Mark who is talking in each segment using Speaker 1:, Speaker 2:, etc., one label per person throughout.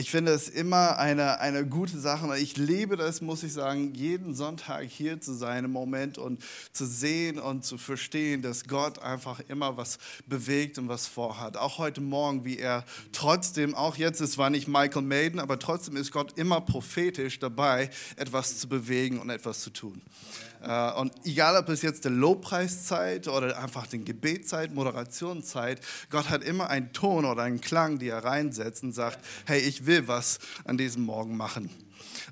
Speaker 1: Ich finde es immer eine, eine gute Sache. Ich liebe das, muss ich sagen, jeden Sonntag hier zu sein im Moment und zu sehen und zu verstehen, dass Gott einfach immer was bewegt und was vorhat. Auch heute Morgen, wie er trotzdem, auch jetzt, es war nicht Michael Maiden, aber trotzdem ist Gott immer prophetisch dabei, etwas zu bewegen und etwas zu tun. Äh, und egal, ob es jetzt der Lobpreiszeit oder einfach den Gebetszeit, Moderationszeit, Gott hat immer einen Ton oder einen Klang, die er reinsetzt und sagt, hey, ich will was an diesem Morgen machen.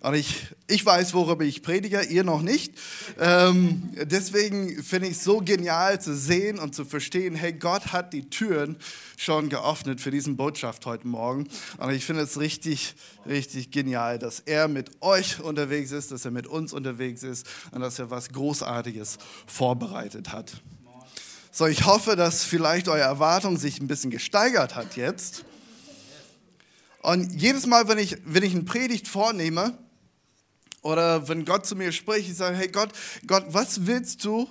Speaker 1: Und ich, ich weiß, worüber ich predige, ihr noch nicht. Ähm, deswegen finde ich es so genial zu sehen und zu verstehen, hey, Gott hat die Türen schon geöffnet für diesen Botschaft heute Morgen. Und ich finde es richtig, richtig genial, dass er mit euch unterwegs ist, dass er mit uns unterwegs ist und dass er was Großartiges vorbereitet hat. So, ich hoffe, dass vielleicht eure Erwartung sich ein bisschen gesteigert hat jetzt. Und jedes Mal, wenn ich, wenn ich eine Predigt vornehme, oder wenn Gott zu mir spricht, ich sage, hey Gott, Gott, was willst du,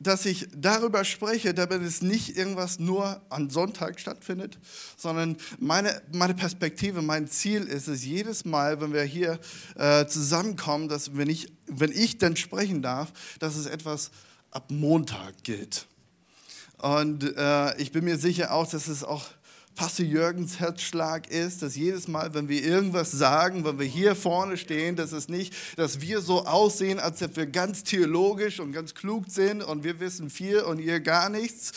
Speaker 1: dass ich darüber spreche, damit es nicht irgendwas nur an Sonntag stattfindet, sondern meine, meine Perspektive, mein Ziel ist es, jedes Mal, wenn wir hier äh, zusammenkommen, dass wenn ich, wenn ich dann sprechen darf, dass es etwas ab Montag gilt. Und äh, ich bin mir sicher auch, dass es auch Pastor Jürgens Herzschlag ist, dass jedes Mal, wenn wir irgendwas sagen, wenn wir hier vorne stehen, dass es nicht, dass wir so aussehen, als ob wir ganz theologisch und ganz klug sind und wir wissen viel und ihr gar nichts,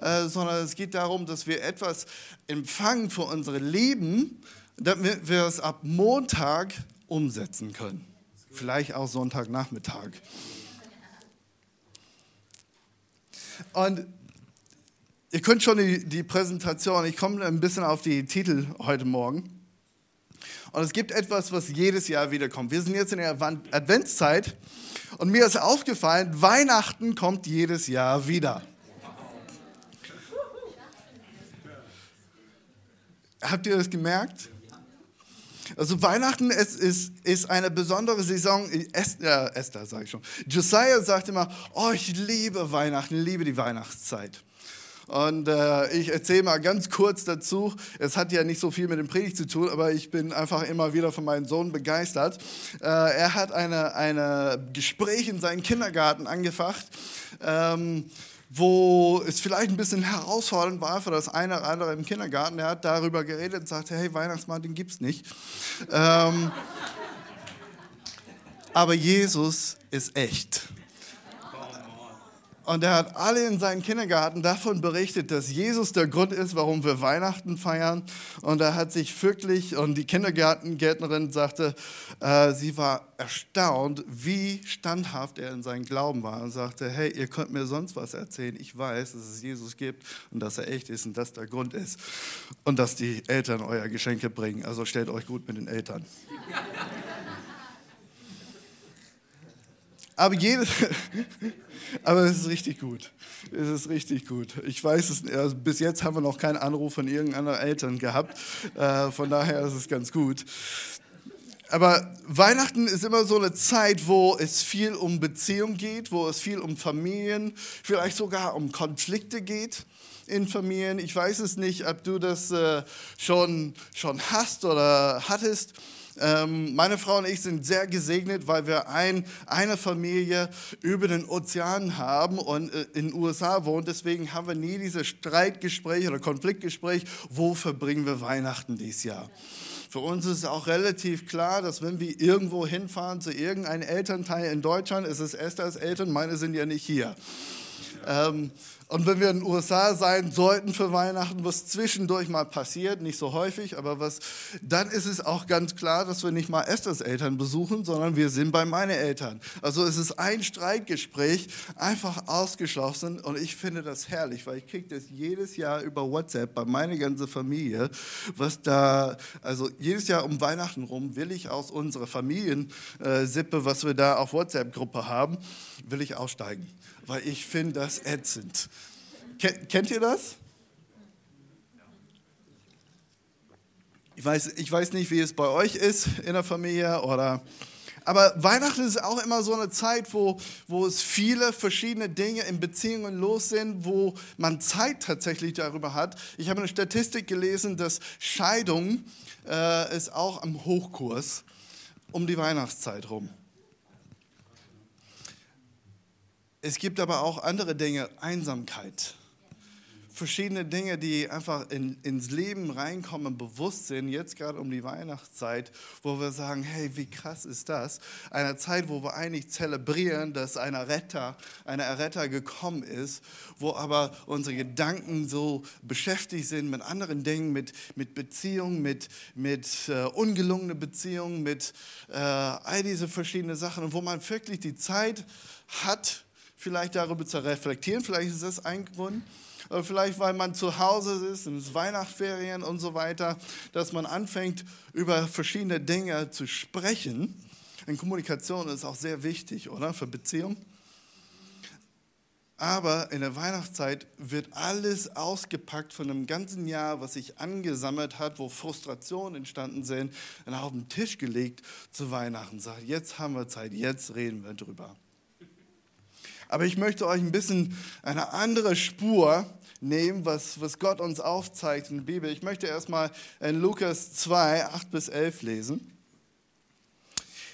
Speaker 1: äh, sondern es geht darum, dass wir etwas empfangen für unsere Leben, damit wir es ab Montag umsetzen können. Vielleicht auch Sonntagnachmittag. Und Ihr könnt schon die, die Präsentation, ich komme ein bisschen auf die Titel heute Morgen. Und es gibt etwas, was jedes Jahr wiederkommt. Wir sind jetzt in der Adventszeit und mir ist aufgefallen, Weihnachten kommt jedes Jahr wieder. Habt ihr das gemerkt? Also Weihnachten ist, ist, ist eine besondere Saison. Esther, äh, Esther sage ich schon. Josiah sagt immer, oh, ich liebe Weihnachten, liebe die Weihnachtszeit. Und äh, ich erzähle mal ganz kurz dazu. Es hat ja nicht so viel mit dem Predigt zu tun, aber ich bin einfach immer wieder von meinem Sohn begeistert. Äh, er hat eine, eine Gespräch in seinen Kindergarten angefacht. Ähm, wo es vielleicht ein bisschen herausfordernd war für das eine oder andere im Kindergarten. Er hat darüber geredet und sagte, hey, Weihnachtsmann, den gibt's nicht. Ähm, aber Jesus ist echt. Und er hat alle in seinem Kindergarten davon berichtet, dass Jesus der Grund ist, warum wir Weihnachten feiern. Und er hat sich wirklich, und die Kindergartengärtnerin sagte, äh, sie war erstaunt, wie standhaft er in seinem Glauben war. Und sagte, hey, ihr könnt mir sonst was erzählen. Ich weiß, dass es Jesus gibt und dass er echt ist und dass der Grund ist. Und dass die Eltern euer Geschenke bringen. Also stellt euch gut mit den Eltern. Aber jedes, aber es ist richtig gut. Es ist richtig gut. Ich weiß es, also bis jetzt haben wir noch keinen Anruf von irgendeiner Eltern gehabt. Äh, von daher ist es ganz gut. Aber Weihnachten ist immer so eine Zeit, wo es viel um Beziehung geht, wo es viel um Familien, vielleicht sogar um Konflikte geht in Familien. Ich weiß es nicht, ob du das äh, schon, schon hast oder hattest. Ähm, meine Frau und ich sind sehr gesegnet, weil wir ein, eine Familie über den Ozean haben und äh, in den USA wohnt. Deswegen haben wir nie dieses Streitgespräch oder Konfliktgespräch, wo verbringen wir Weihnachten dieses Jahr. Für uns ist auch relativ klar, dass wenn wir irgendwo hinfahren zu irgendeinem Elternteil in Deutschland, ist es Esthers Eltern, meine sind ja nicht hier. Ähm, und wenn wir in den USA sein sollten für Weihnachten, was zwischendurch mal passiert, nicht so häufig, aber was, dann ist es auch ganz klar, dass wir nicht mal Esthers Eltern besuchen, sondern wir sind bei meinen Eltern. Also es ist ein Streitgespräch einfach ausgeschlossen und ich finde das herrlich, weil ich kriege das jedes Jahr über WhatsApp bei meiner ganzen Familie, was da, also jedes Jahr um Weihnachten rum will ich aus unserer Familiensippe, was wir da auf WhatsApp-Gruppe haben, will ich aussteigen weil ich finde das ätzend. Kennt ihr das? Ich weiß, ich weiß nicht, wie es bei euch ist in der Familie oder Aber Weihnachten ist auch immer so eine Zeit, wo, wo es viele verschiedene Dinge in Beziehungen los sind, wo man Zeit tatsächlich darüber hat. Ich habe eine Statistik gelesen, dass Scheidung äh, ist auch am Hochkurs um die Weihnachtszeit rum. Es gibt aber auch andere Dinge, Einsamkeit verschiedene Dinge, die einfach in, ins Leben reinkommen, bewusst sind, jetzt gerade um die Weihnachtszeit, wo wir sagen, hey, wie krass ist das? Eine Zeit, wo wir eigentlich zelebrieren, dass ein Retter, ein Erretter gekommen ist, wo aber unsere Gedanken so beschäftigt sind mit anderen Dingen, mit, mit Beziehungen, mit, mit äh, ungelungene Beziehungen, mit äh, all diese verschiedenen Sachen und wo man wirklich die Zeit hat, vielleicht darüber zu reflektieren, vielleicht ist das ein Grund, oder vielleicht weil man zu Hause ist, in Weihnachtsferien und so weiter, dass man anfängt, über verschiedene Dinge zu sprechen. Und Kommunikation ist auch sehr wichtig, oder? Für Beziehungen. Aber in der Weihnachtszeit wird alles ausgepackt von einem ganzen Jahr, was sich angesammelt hat, wo Frustrationen entstanden sind, und auf den Tisch gelegt zu Weihnachten. Sagt, jetzt haben wir Zeit, jetzt reden wir drüber. Aber ich möchte euch ein bisschen eine andere Spur nehmen, was, was Gott uns aufzeigt in der Bibel. Ich möchte erstmal in Lukas 2, 8 bis 11 lesen.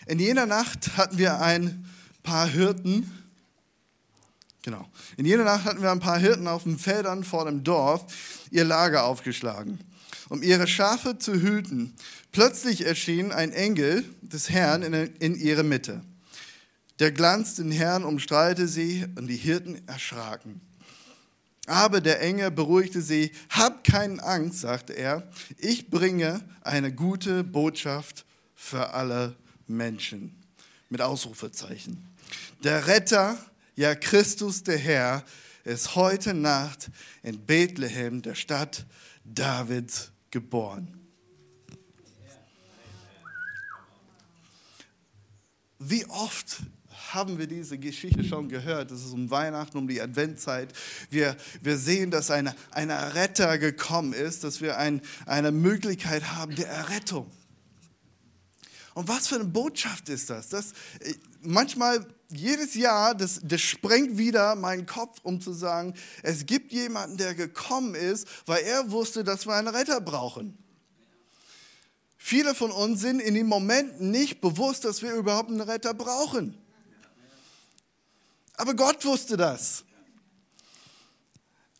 Speaker 1: In jener Nacht hatten wir ein paar Hirten. Genau. In jener Nacht hatten wir ein paar Hirten auf den Feldern vor dem Dorf ihr Lager aufgeschlagen, um ihre Schafe zu hüten. Plötzlich erschien ein Engel des Herrn in, in ihre Mitte. Der Glanz den Herrn umstrahlte sie und die Hirten erschraken. Aber der Engel beruhigte sie. Hab keine Angst, sagte er. Ich bringe eine gute Botschaft für alle Menschen. Mit Ausrufezeichen. Der Retter, ja Christus der Herr, ist heute Nacht in Bethlehem, der Stadt Davids, geboren. Wie oft haben wir diese Geschichte schon gehört. Es ist um Weihnachten, um die Adventzeit. Wir, wir sehen, dass ein, ein Retter gekommen ist, dass wir ein, eine Möglichkeit haben der Errettung. Und was für eine Botschaft ist das? das manchmal, jedes Jahr, das, das sprengt wieder meinen Kopf, um zu sagen, es gibt jemanden, der gekommen ist, weil er wusste, dass wir einen Retter brauchen. Viele von uns sind in dem Moment nicht bewusst, dass wir überhaupt einen Retter brauchen. Aber Gott wusste das.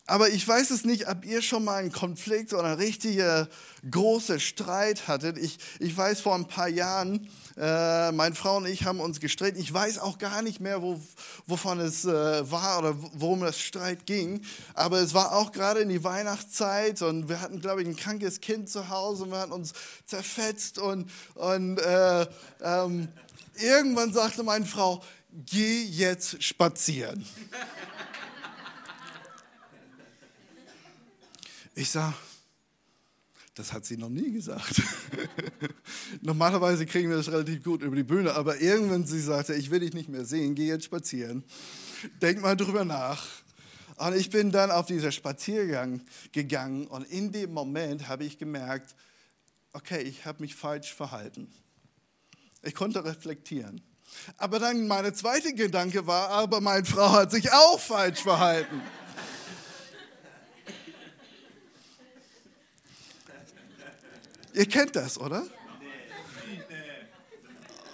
Speaker 1: Aber ich weiß es nicht, ob ihr schon mal einen Konflikt oder einen richtigen großen Streit hattet. Ich, ich weiß, vor ein paar Jahren, äh, meine Frau und ich haben uns gestritten. Ich weiß auch gar nicht mehr, wo, wovon es äh, war oder worum das Streit ging. Aber es war auch gerade in die Weihnachtszeit und wir hatten, glaube ich, ein krankes Kind zu Hause und wir hatten uns zerfetzt. Und, und äh, ähm, irgendwann sagte meine Frau, geh jetzt spazieren. Ich sage, das hat sie noch nie gesagt. Normalerweise kriegen wir das relativ gut über die Bühne, aber irgendwann sie sagte, ich will dich nicht mehr sehen, geh jetzt spazieren. Denk mal drüber nach. Und ich bin dann auf dieser Spaziergang gegangen und in dem Moment habe ich gemerkt, okay, ich habe mich falsch verhalten. Ich konnte reflektieren. Aber dann meine zweite Gedanke war, aber meine Frau hat sich auch falsch verhalten. Ihr kennt das, oder?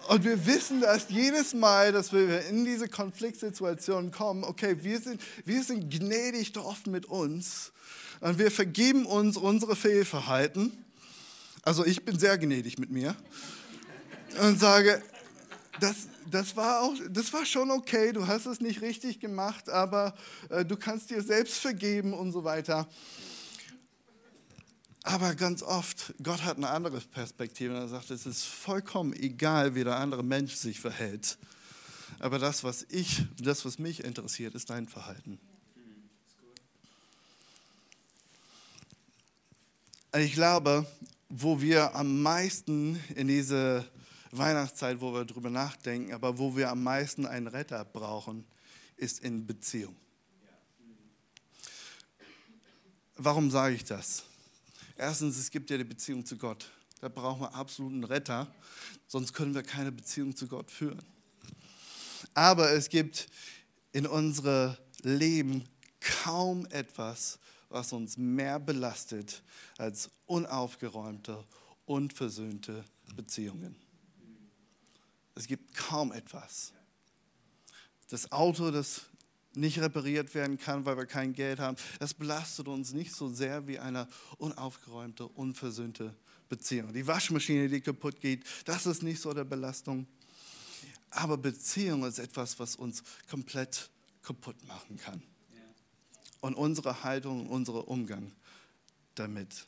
Speaker 1: Und wir wissen dass jedes Mal, dass wir in diese Konfliktsituation kommen, okay, wir sind, wir sind gnädig oft mit uns und wir vergeben uns unsere Fehlverhalten. Also ich bin sehr gnädig mit mir und sage, das, das, war auch, das war schon okay, du hast es nicht richtig gemacht, aber äh, du kannst dir selbst vergeben und so weiter. Aber ganz oft, Gott hat eine andere Perspektive. Er sagt, es ist vollkommen egal, wie der andere Mensch sich verhält. Aber das, was ich, das, was mich interessiert, ist dein Verhalten. Ich glaube, wo wir am meisten in diese Weihnachtszeit, wo wir darüber nachdenken, aber wo wir am meisten einen Retter brauchen, ist in Beziehung. Warum sage ich das? Erstens, es gibt ja die Beziehung zu Gott. Da brauchen wir absoluten Retter, sonst können wir keine Beziehung zu Gott führen. Aber es gibt in unserem Leben kaum etwas, was uns mehr belastet als unaufgeräumte, unversöhnte Beziehungen. Es gibt kaum etwas. Das Auto, das nicht repariert werden kann, weil wir kein Geld haben, das belastet uns nicht so sehr wie eine unaufgeräumte, unversöhnte Beziehung. Die Waschmaschine, die kaputt geht, das ist nicht so der Belastung. Aber Beziehung ist etwas, was uns komplett kaputt machen kann. Und unsere Haltung, unser Umgang damit.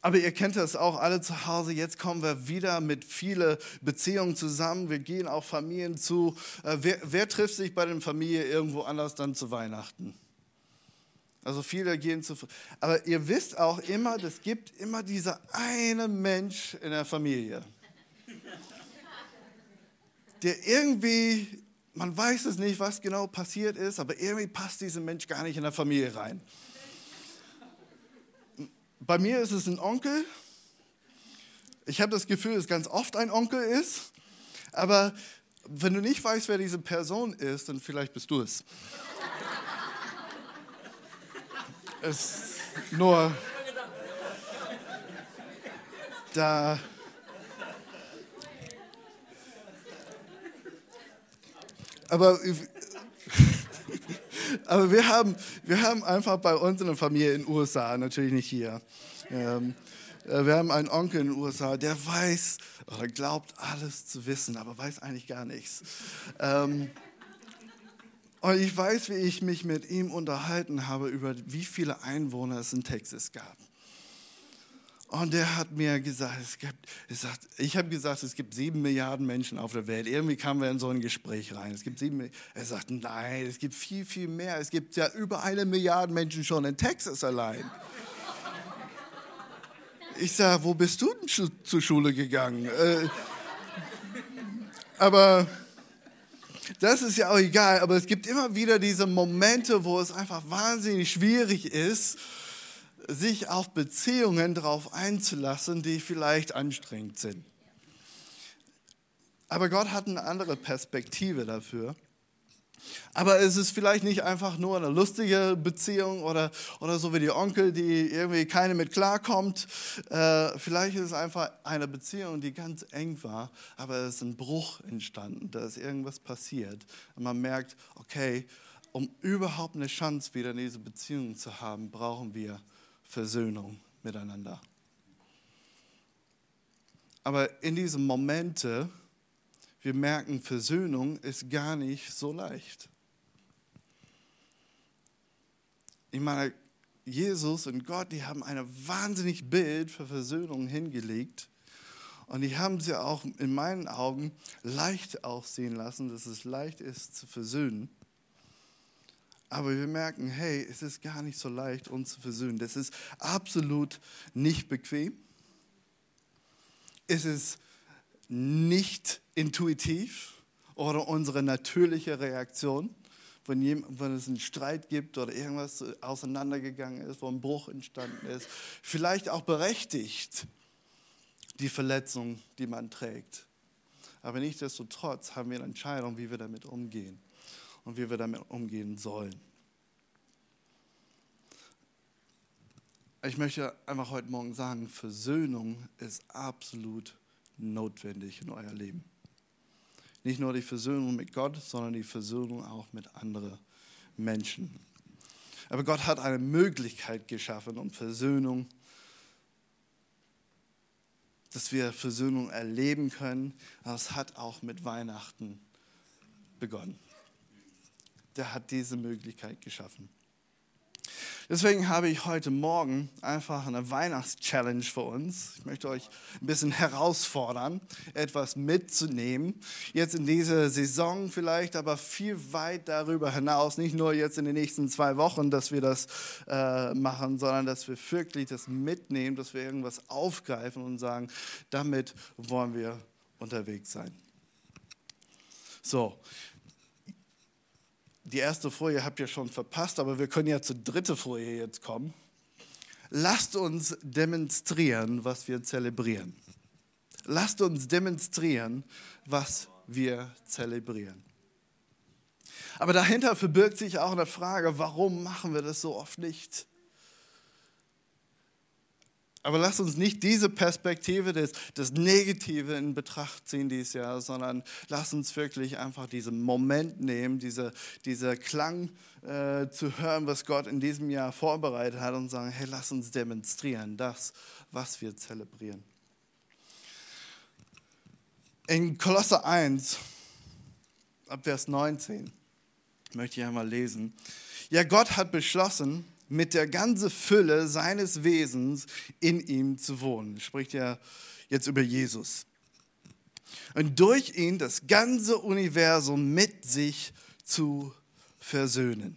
Speaker 1: Aber ihr kennt das auch alle zu Hause. Jetzt kommen wir wieder mit vielen Beziehungen zusammen. Wir gehen auch Familien zu. Äh, wer, wer trifft sich bei den Familien irgendwo anders dann zu Weihnachten? Also viele gehen zu. Aber ihr wisst auch immer, es gibt immer dieser eine Mensch in der Familie, der irgendwie, man weiß es nicht, was genau passiert ist, aber irgendwie passt dieser Mensch gar nicht in der Familie rein. Bei mir ist es ein Onkel. Ich habe das Gefühl, dass es ganz oft ein Onkel ist. Aber wenn du nicht weißt, wer diese Person ist, dann vielleicht bist du es. es nur da. Aber aber wir haben, wir haben einfach bei uns der Familie in den USA, natürlich nicht hier, ähm, äh, wir haben einen Onkel in den USA, der weiß oder glaubt alles zu wissen, aber weiß eigentlich gar nichts. Ähm, und ich weiß, wie ich mich mit ihm unterhalten habe über wie viele Einwohner es in Texas gab. Und der hat mir gesagt, es gibt, gesagt ich habe gesagt, es gibt sieben Milliarden Menschen auf der Welt. Irgendwie kamen wir in so ein Gespräch rein. Es gibt sieben, er sagt, nein, es gibt viel, viel mehr. Es gibt ja über eine Milliarde Menschen schon in Texas allein. Ich sage, wo bist du denn zur Schule gegangen? Äh, aber das ist ja auch egal. Aber es gibt immer wieder diese Momente, wo es einfach wahnsinnig schwierig ist, sich auf Beziehungen darauf einzulassen, die vielleicht anstrengend sind. Aber Gott hat eine andere Perspektive dafür. Aber es ist vielleicht nicht einfach nur eine lustige Beziehung oder, oder so wie die Onkel, die irgendwie keine mit klarkommt. Äh, vielleicht ist es einfach eine Beziehung, die ganz eng war, aber es ist ein Bruch entstanden, da ist irgendwas passiert. Und man merkt, okay, um überhaupt eine Chance wieder in diese Beziehung zu haben, brauchen wir Versöhnung miteinander. Aber in diesen Momente, wir merken, Versöhnung ist gar nicht so leicht. Ich meine, Jesus und Gott, die haben ein wahnsinnig Bild für Versöhnung hingelegt. Und die haben sie auch in meinen Augen leicht aussehen lassen, dass es leicht ist zu versöhnen. Aber wir merken, hey, es ist gar nicht so leicht, uns zu versöhnen. Das ist absolut nicht bequem. Es ist nicht intuitiv oder unsere natürliche Reaktion, wenn, jemand, wenn es einen Streit gibt oder irgendwas auseinandergegangen ist, wo ein Bruch entstanden ist. Vielleicht auch berechtigt die Verletzung, die man trägt. Aber nichtsdestotrotz haben wir eine Entscheidung, wie wir damit umgehen und wie wir damit umgehen sollen. Ich möchte einfach heute Morgen sagen, Versöhnung ist absolut notwendig in euer Leben. Nicht nur die Versöhnung mit Gott, sondern die Versöhnung auch mit anderen Menschen. Aber Gott hat eine Möglichkeit geschaffen, um Versöhnung, dass wir Versöhnung erleben können. Das hat auch mit Weihnachten begonnen der hat diese Möglichkeit geschaffen. Deswegen habe ich heute Morgen einfach eine Weihnachtschallenge für uns. Ich möchte euch ein bisschen herausfordern, etwas mitzunehmen. Jetzt in dieser Saison vielleicht, aber viel weit darüber hinaus. Nicht nur jetzt in den nächsten zwei Wochen, dass wir das äh, machen, sondern dass wir wirklich das mitnehmen, dass wir irgendwas aufgreifen und sagen, damit wollen wir unterwegs sein. So, die erste Folie habt ihr schon verpasst, aber wir können ja zur dritten Folie jetzt kommen. lasst uns demonstrieren, was wir zelebrieren. Lasst uns demonstrieren, was wir zelebrieren. Aber dahinter verbirgt sich auch eine Frage, warum machen wir das so oft nicht? Aber lasst uns nicht diese Perspektive des, des Negative in Betracht ziehen dieses Jahr, sondern lasst uns wirklich einfach diesen Moment nehmen, diese, Klang äh, zu hören, was Gott in diesem Jahr vorbereitet hat und sagen, hey, lass uns demonstrieren das, was wir zelebrieren. In Kolosser 1, ab Vers 19, möchte ich einmal lesen. Ja, Gott hat beschlossen, mit der ganzen Fülle seines Wesens in ihm zu wohnen. Spricht ja jetzt über Jesus. Und durch ihn das ganze Universum mit sich zu versöhnen.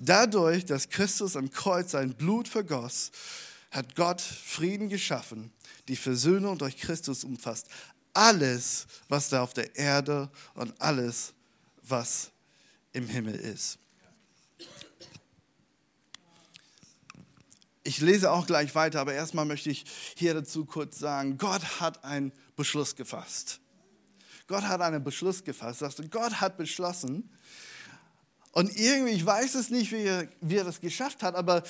Speaker 1: Dadurch, dass Christus am Kreuz sein Blut vergoss, hat Gott Frieden geschaffen. Die Versöhnung durch Christus umfasst alles, was da auf der Erde und alles, was im Himmel ist. Ich lese auch gleich weiter, aber erstmal möchte ich hier dazu kurz sagen, Gott hat einen Beschluss gefasst. Gott hat einen Beschluss gefasst. Gott hat beschlossen, und irgendwie, ich weiß es nicht, wie er, wie er das geschafft hat, aber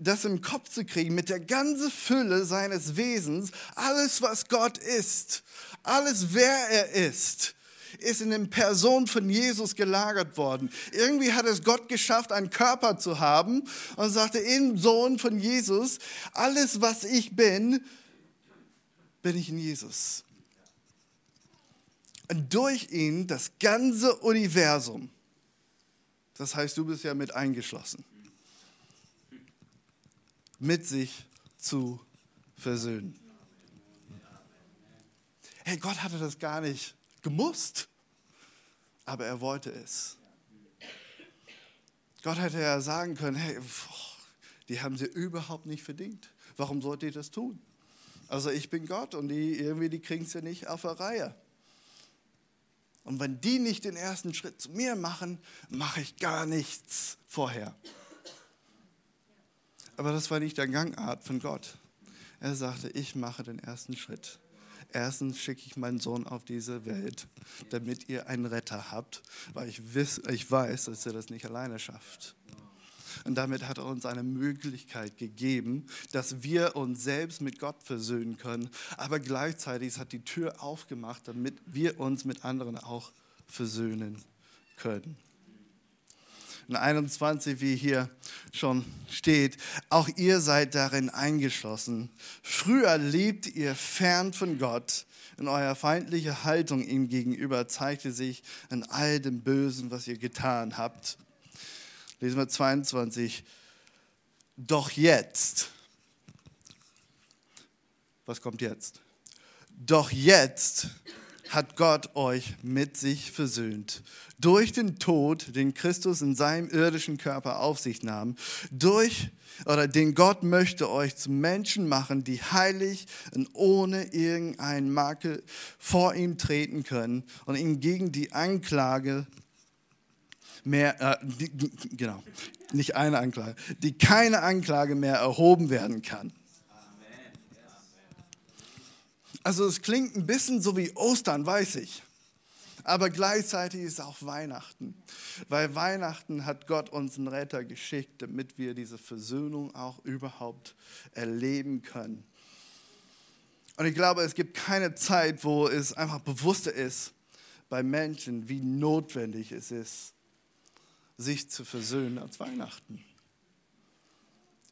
Speaker 1: das im Kopf zu kriegen, mit der ganzen Fülle seines Wesens, alles, was Gott ist, alles, wer er ist, ist in der Person von Jesus gelagert worden. Irgendwie hat es Gott geschafft, einen Körper zu haben und sagte, im Sohn von Jesus, alles was ich bin, bin ich in Jesus. Und durch ihn das ganze Universum, das heißt, du bist ja mit eingeschlossen, mit sich zu versöhnen. Hey, Gott hatte das gar nicht gemusst, aber er wollte es. Gott hätte ja sagen können, hey, die haben sie überhaupt nicht verdient. Warum sollte ich das tun? Also ich bin Gott und die irgendwie, die kriegen es ja nicht auf der Reihe. Und wenn die nicht den ersten Schritt zu mir machen, mache ich gar nichts vorher. Aber das war nicht der Gangart von Gott. Er sagte, ich mache den ersten Schritt. Erstens schicke ich meinen Sohn auf diese Welt, damit ihr einen Retter habt, weil ich, wiss, ich weiß, dass er das nicht alleine schafft. Und damit hat er uns eine Möglichkeit gegeben, dass wir uns selbst mit Gott versöhnen können. Aber gleichzeitig hat die Tür aufgemacht, damit wir uns mit anderen auch versöhnen können in 21, wie hier schon steht, auch ihr seid darin eingeschlossen. Früher lebt ihr fern von Gott. In eurer feindliche Haltung ihm gegenüber zeigte sich in all dem Bösen, was ihr getan habt. Lesen wir 22. Doch jetzt, was kommt jetzt? Doch jetzt hat Gott euch mit sich versöhnt. Durch den Tod, den Christus in seinem irdischen Körper auf sich nahm, durch oder den Gott möchte euch zu Menschen machen, die heilig und ohne irgendeinen Makel vor ihm treten können und ihm gegen die Anklage mehr, äh, die, genau, nicht eine Anklage, die keine Anklage mehr erhoben werden kann. Also es klingt ein bisschen so wie Ostern, weiß ich. Aber gleichzeitig ist es auch Weihnachten. Weil Weihnachten hat Gott uns einen Retter geschickt, damit wir diese Versöhnung auch überhaupt erleben können. Und ich glaube, es gibt keine Zeit, wo es einfach bewusster ist bei Menschen, wie notwendig es ist, sich zu versöhnen als Weihnachten.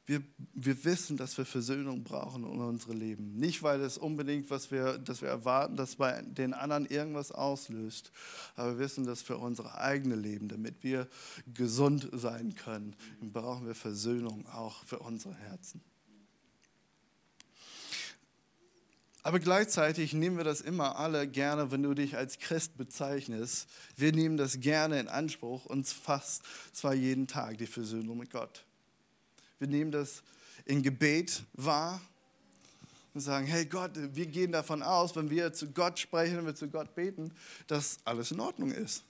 Speaker 1: Wir, wir wissen, dass wir Versöhnung brauchen in unserem Leben. Nicht, weil es unbedingt, was wir, dass wir erwarten, dass bei den anderen irgendwas auslöst, aber wir wissen, dass für unser eigenes Leben, damit wir gesund sein können, brauchen wir Versöhnung auch für unsere Herzen. Aber gleichzeitig nehmen wir das immer alle gerne, wenn du dich als Christ bezeichnest. Wir nehmen das gerne in Anspruch, uns fast zwar jeden Tag die Versöhnung mit Gott. Wir nehmen das in Gebet wahr und sagen, hey Gott, wir gehen davon aus, wenn wir zu Gott sprechen, wenn wir zu Gott beten, dass alles in Ordnung ist.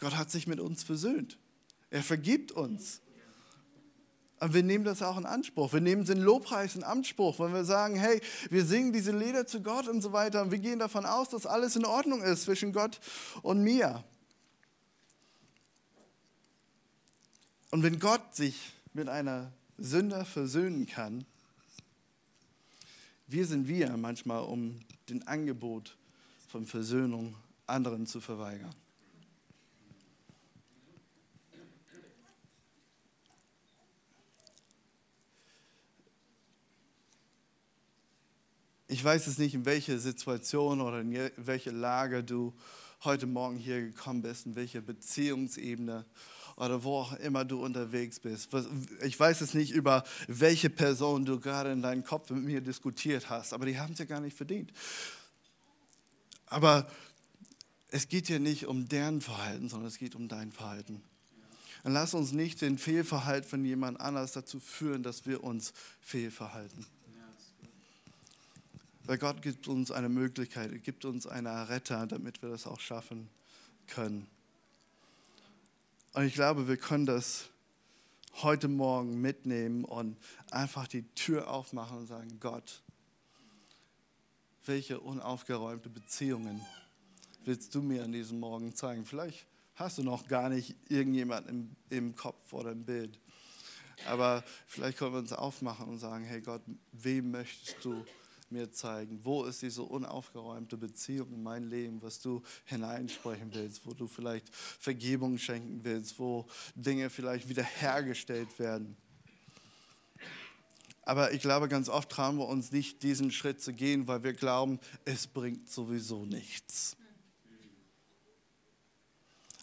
Speaker 1: Gott hat sich mit uns versöhnt. Er vergibt uns. Und wir nehmen das auch in Anspruch. Wir nehmen den Lobpreis in Anspruch, wenn wir sagen, hey, wir singen diese Lieder zu Gott und so weiter. Und wir gehen davon aus, dass alles in Ordnung ist zwischen Gott und mir. Und wenn Gott sich mit einer Sünder versöhnen kann, wir sind wir manchmal, um den Angebot von Versöhnung anderen zu verweigern. Ich weiß es nicht, in welche Situation oder in welche Lage du heute Morgen hier gekommen bist, in welche Beziehungsebene oder wo auch immer du unterwegs bist. Ich weiß es nicht, über welche Person du gerade in deinem Kopf mit mir diskutiert hast, aber die haben es ja gar nicht verdient. Aber es geht ja nicht um deren Verhalten, sondern es geht um dein Verhalten. Und lass uns nicht den Fehlverhalten von jemand anders dazu führen, dass wir uns fehlverhalten. Weil Gott gibt uns eine Möglichkeit, gibt uns einen Retter, damit wir das auch schaffen können. Und ich glaube, wir können das heute Morgen mitnehmen und einfach die Tür aufmachen und sagen, Gott, welche unaufgeräumte Beziehungen willst du mir an diesem Morgen zeigen? Vielleicht hast du noch gar nicht irgendjemanden im, im Kopf oder im Bild. Aber vielleicht können wir uns aufmachen und sagen, hey Gott, wem möchtest du mir zeigen, wo ist diese unaufgeräumte Beziehung in mein Leben, was du hineinsprechen willst, wo du vielleicht Vergebung schenken willst, wo Dinge vielleicht wiederhergestellt werden. Aber ich glaube, ganz oft trauen wir uns nicht, diesen Schritt zu gehen, weil wir glauben, es bringt sowieso nichts.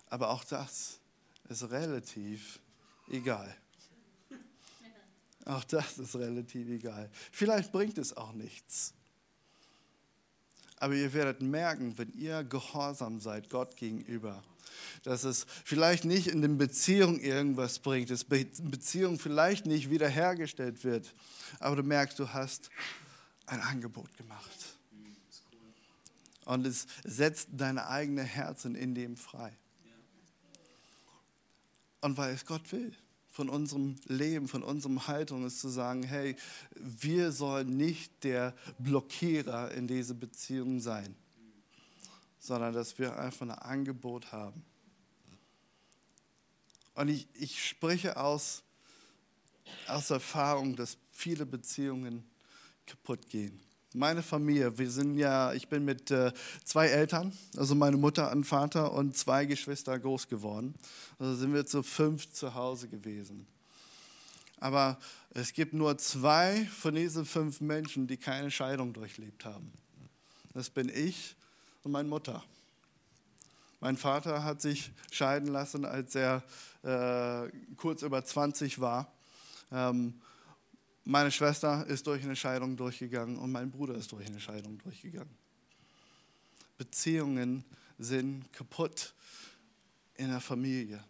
Speaker 1: Aber auch das ist relativ egal. Auch das ist relativ egal. Vielleicht bringt es auch nichts. Aber ihr werdet merken, wenn ihr gehorsam seid Gott gegenüber, dass es vielleicht nicht in den Beziehungen irgendwas bringt, dass Beziehung vielleicht nicht wiederhergestellt wird, aber du merkst, du hast ein Angebot gemacht. Und es setzt deine eigene Herzen in dem frei. Und weil es Gott will von unserem Leben, von unserem Haltung ist zu sagen, hey, wir sollen nicht der Blockierer in diese Beziehung sein, sondern dass wir einfach ein Angebot haben. Und ich, ich spreche aus, aus Erfahrung, dass viele Beziehungen kaputt gehen meine Familie, wir sind ja, ich bin mit äh, zwei Eltern, also meine Mutter und Vater und zwei Geschwister groß geworden. Also sind wir zu fünf zu Hause gewesen. Aber es gibt nur zwei von diesen fünf Menschen, die keine Scheidung durchlebt haben. Das bin ich und meine Mutter. Mein Vater hat sich scheiden lassen, als er äh, kurz über 20 war. Ähm, meine Schwester ist durch eine Scheidung durchgegangen und mein Bruder ist durch eine Scheidung durchgegangen. Beziehungen sind kaputt in der Familie.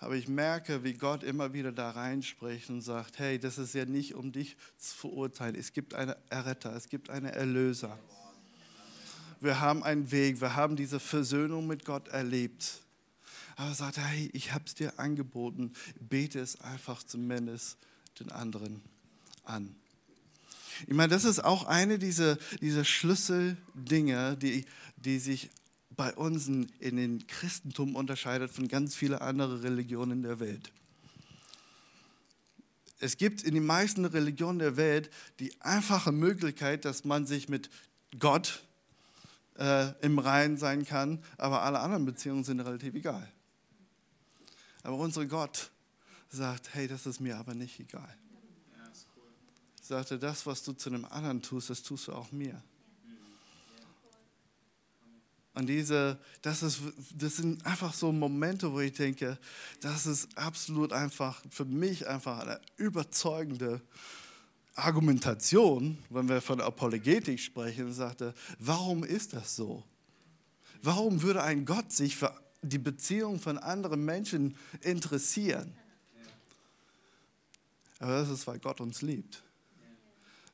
Speaker 1: Aber ich merke, wie Gott immer wieder da reinspricht und sagt, hey, das ist ja nicht, um dich zu verurteilen. Es gibt einen Erretter, es gibt einen Erlöser. Wir haben einen Weg, wir haben diese Versöhnung mit Gott erlebt. Aber er sagt, hey, ich habe es dir angeboten, bete es einfach zumindest den anderen an. Ich meine, das ist auch eine dieser, dieser Schlüsseldinge, die, die sich bei uns in, den Christentum unterscheidet von ganz vielen anderen Religionen der Welt. Es gibt in den meisten Religionen der Welt die einfache Möglichkeit, dass man sich mit Gott äh, im Reinen sein kann, aber alle anderen Beziehungen sind relativ egal. Aber unser Gott sagt, hey, das ist mir aber nicht egal. Ja. Sagte, das, was du zu einem anderen tust, das tust du auch mir. Und diese, das, ist, das sind einfach so Momente, wo ich denke, das ist absolut einfach für mich einfach eine überzeugende Argumentation, wenn wir von Apologetik sprechen, sagte, warum ist das so? Warum würde ein Gott sich für die Beziehung von anderen Menschen interessieren? Aber das ist, weil Gott uns liebt.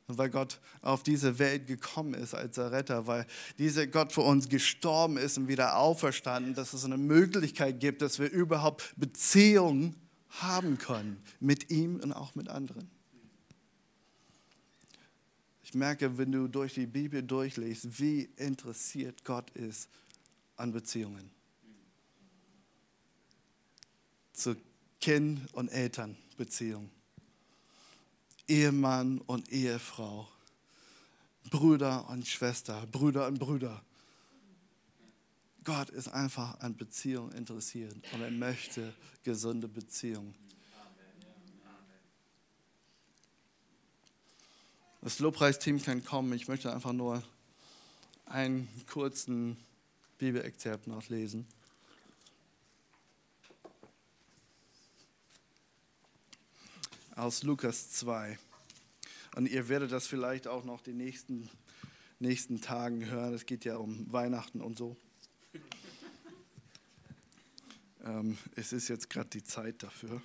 Speaker 1: Und weil Gott auf diese Welt gekommen ist als Retter, weil dieser Gott für uns gestorben ist und wieder auferstanden, dass es eine Möglichkeit gibt, dass wir überhaupt Beziehungen haben können mit ihm und auch mit anderen. Ich merke, wenn du durch die Bibel durchliest, wie interessiert Gott ist an Beziehungen. Zu Kind- und Elternbeziehungen. Ehemann und Ehefrau. Brüder und Schwester, Brüder und Brüder. Gott ist einfach an Beziehungen interessiert und er möchte gesunde Beziehungen. Das Lobpreisteam kann kommen. Ich möchte einfach nur einen kurzen Bibelexzerpt noch lesen. Aus Lukas 2. Und ihr werdet das vielleicht auch noch die nächsten, nächsten Tagen hören. Es geht ja um Weihnachten und so. Ähm, es ist jetzt gerade die Zeit dafür.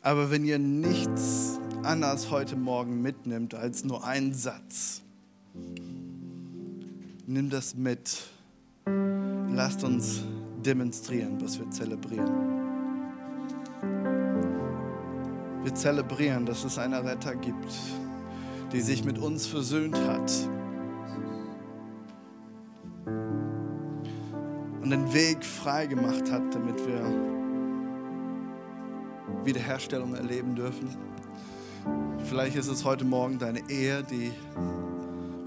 Speaker 1: Aber wenn ihr nichts anderes heute Morgen mitnimmt als nur einen Satz, nimm das mit. Lasst uns demonstrieren, was wir zelebrieren. Wir zelebrieren, dass es einen Retter gibt, der sich mit uns versöhnt hat und den Weg frei gemacht hat, damit wir Wiederherstellung erleben dürfen. Vielleicht ist es heute Morgen deine Ehe, die,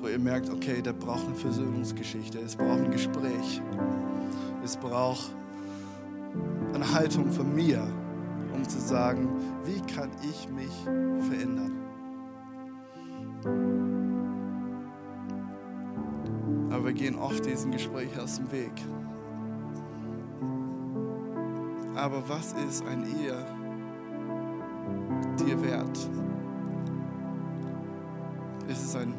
Speaker 1: wo ihr merkt, okay, der braucht eine Versöhnungsgeschichte, es braucht ein Gespräch, es braucht eine Haltung von mir, um zu sagen, wie kann ich mich verändern. Aber wir gehen oft diesen Gespräch aus dem Weg. Aber was ist ein Ehe? dir wert? Ist es ein,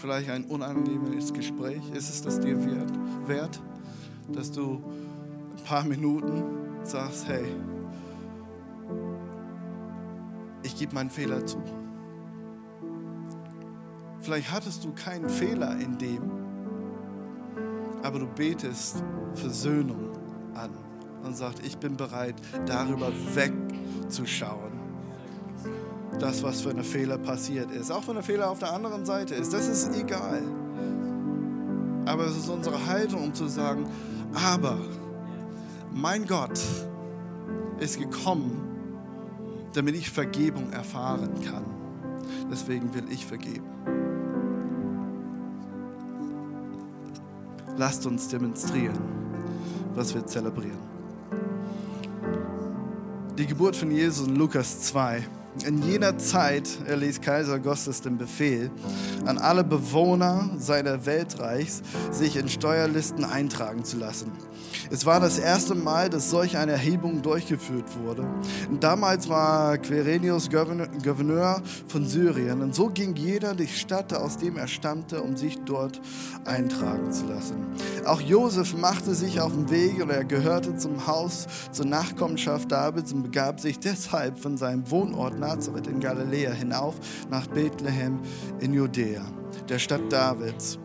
Speaker 1: vielleicht ein unangenehmes Gespräch? Ist es das dir wert, wert, dass du ein paar Minuten sagst, hey, ich gebe meinen Fehler zu. Vielleicht hattest du keinen Fehler in dem, aber du betest Versöhnung an und sagst, ich bin bereit, darüber wegzuschauen das, was für eine Fehler passiert ist. Auch wenn der Fehler auf der anderen Seite ist, das ist egal. Aber es ist unsere Haltung, um zu sagen, aber mein Gott ist gekommen, damit ich Vergebung erfahren kann. Deswegen will ich vergeben. Lasst uns demonstrieren, was wir zelebrieren. Die Geburt von Jesus in Lukas 2 in jener Zeit erließ Kaiser Augustus den Befehl an alle Bewohner seiner Weltreichs, sich in Steuerlisten eintragen zu lassen. Es war das erste Mal, dass solch eine Erhebung durchgeführt wurde. Damals war Quirinius Gouverneur von Syrien und so ging jeder die Stadt, aus dem er stammte, um sich dort eintragen zu lassen. Auch Josef machte sich auf den Weg und er gehörte zum Haus zur Nachkommenschaft Davids und begab sich deshalb von seinem Wohnort Nazareth in Galiläa hinauf nach Bethlehem in Judäa, der Stadt Davids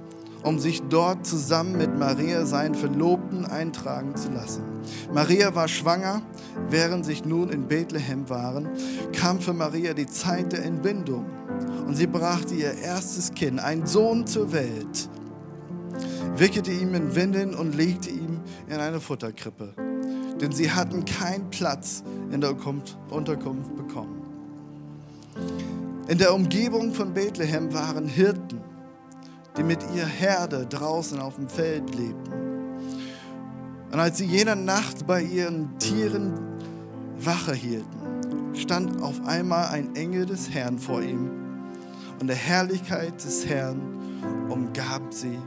Speaker 1: um sich dort zusammen mit Maria, seinen Verlobten, eintragen zu lassen. Maria war schwanger, während sie nun in Bethlehem waren, kam für Maria die Zeit der Entbindung und sie brachte ihr erstes Kind, einen Sohn zur Welt, wickelte ihm in Windeln und legte ihn in eine Futterkrippe, denn sie hatten keinen Platz in der Unterkunft bekommen. In der Umgebung von Bethlehem waren Hirten die mit ihrer Herde draußen auf dem Feld lebten. Und als sie jene Nacht bei ihren Tieren Wache hielten, stand auf einmal ein Engel des Herrn vor ihm und der Herrlichkeit des Herrn umgab sie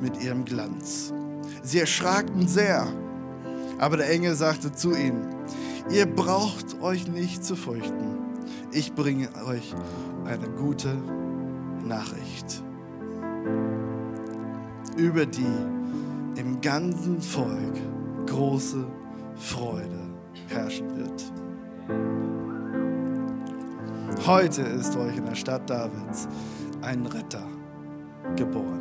Speaker 1: mit ihrem Glanz. Sie erschraken sehr, aber der Engel sagte zu ihnen, ihr braucht euch nicht zu fürchten, ich bringe euch eine gute Nachricht über die im ganzen Volk große Freude herrschen wird. Heute ist euch in der Stadt Davids ein Retter geboren.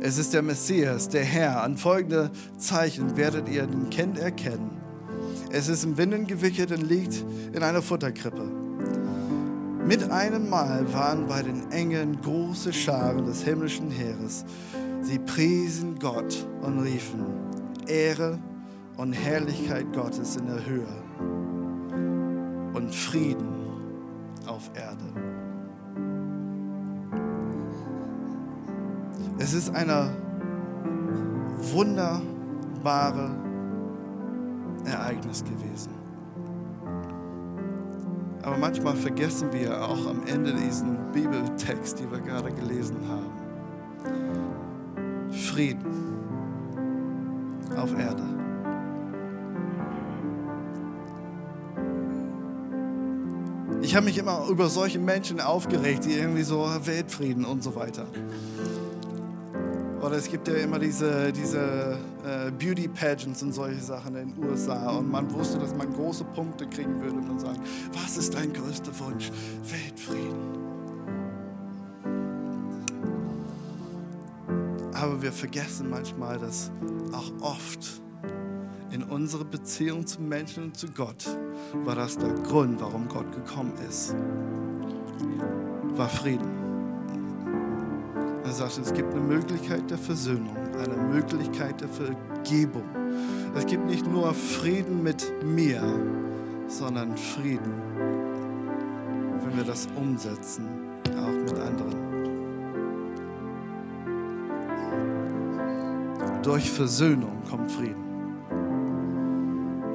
Speaker 1: Es ist der Messias, der Herr. An folgende Zeichen werdet ihr den Kind erkennen. Es ist im Winden gewickelt und liegt in einer Futterkrippe. Mit einem Mal waren bei den Engeln große Scharen des himmlischen Heeres. Sie priesen Gott und riefen, Ehre und Herrlichkeit Gottes in der Höhe und Frieden auf Erde. Es ist eine wunderbare Ereignis gewesen. Aber manchmal vergessen wir auch am Ende diesen Bibeltext, den wir gerade gelesen haben. Frieden auf Erde. Ich habe mich immer über solche Menschen aufgeregt, die irgendwie so Weltfrieden und so weiter. Oder es gibt ja immer diese, diese äh, Beauty Pageants und solche Sachen in den USA. Und man wusste, dass man große Punkte kriegen würde und sagen, was ist dein größter Wunsch? Weltfrieden. Aber wir vergessen manchmal, dass auch oft in unserer Beziehung zu Menschen und zu Gott war das der Grund, warum Gott gekommen ist. War Frieden. Er sagt, es gibt eine Möglichkeit der Versöhnung, eine Möglichkeit der Vergebung. Es gibt nicht nur Frieden mit mir, sondern Frieden, wenn wir das umsetzen, auch mit anderen. Durch Versöhnung kommt Frieden.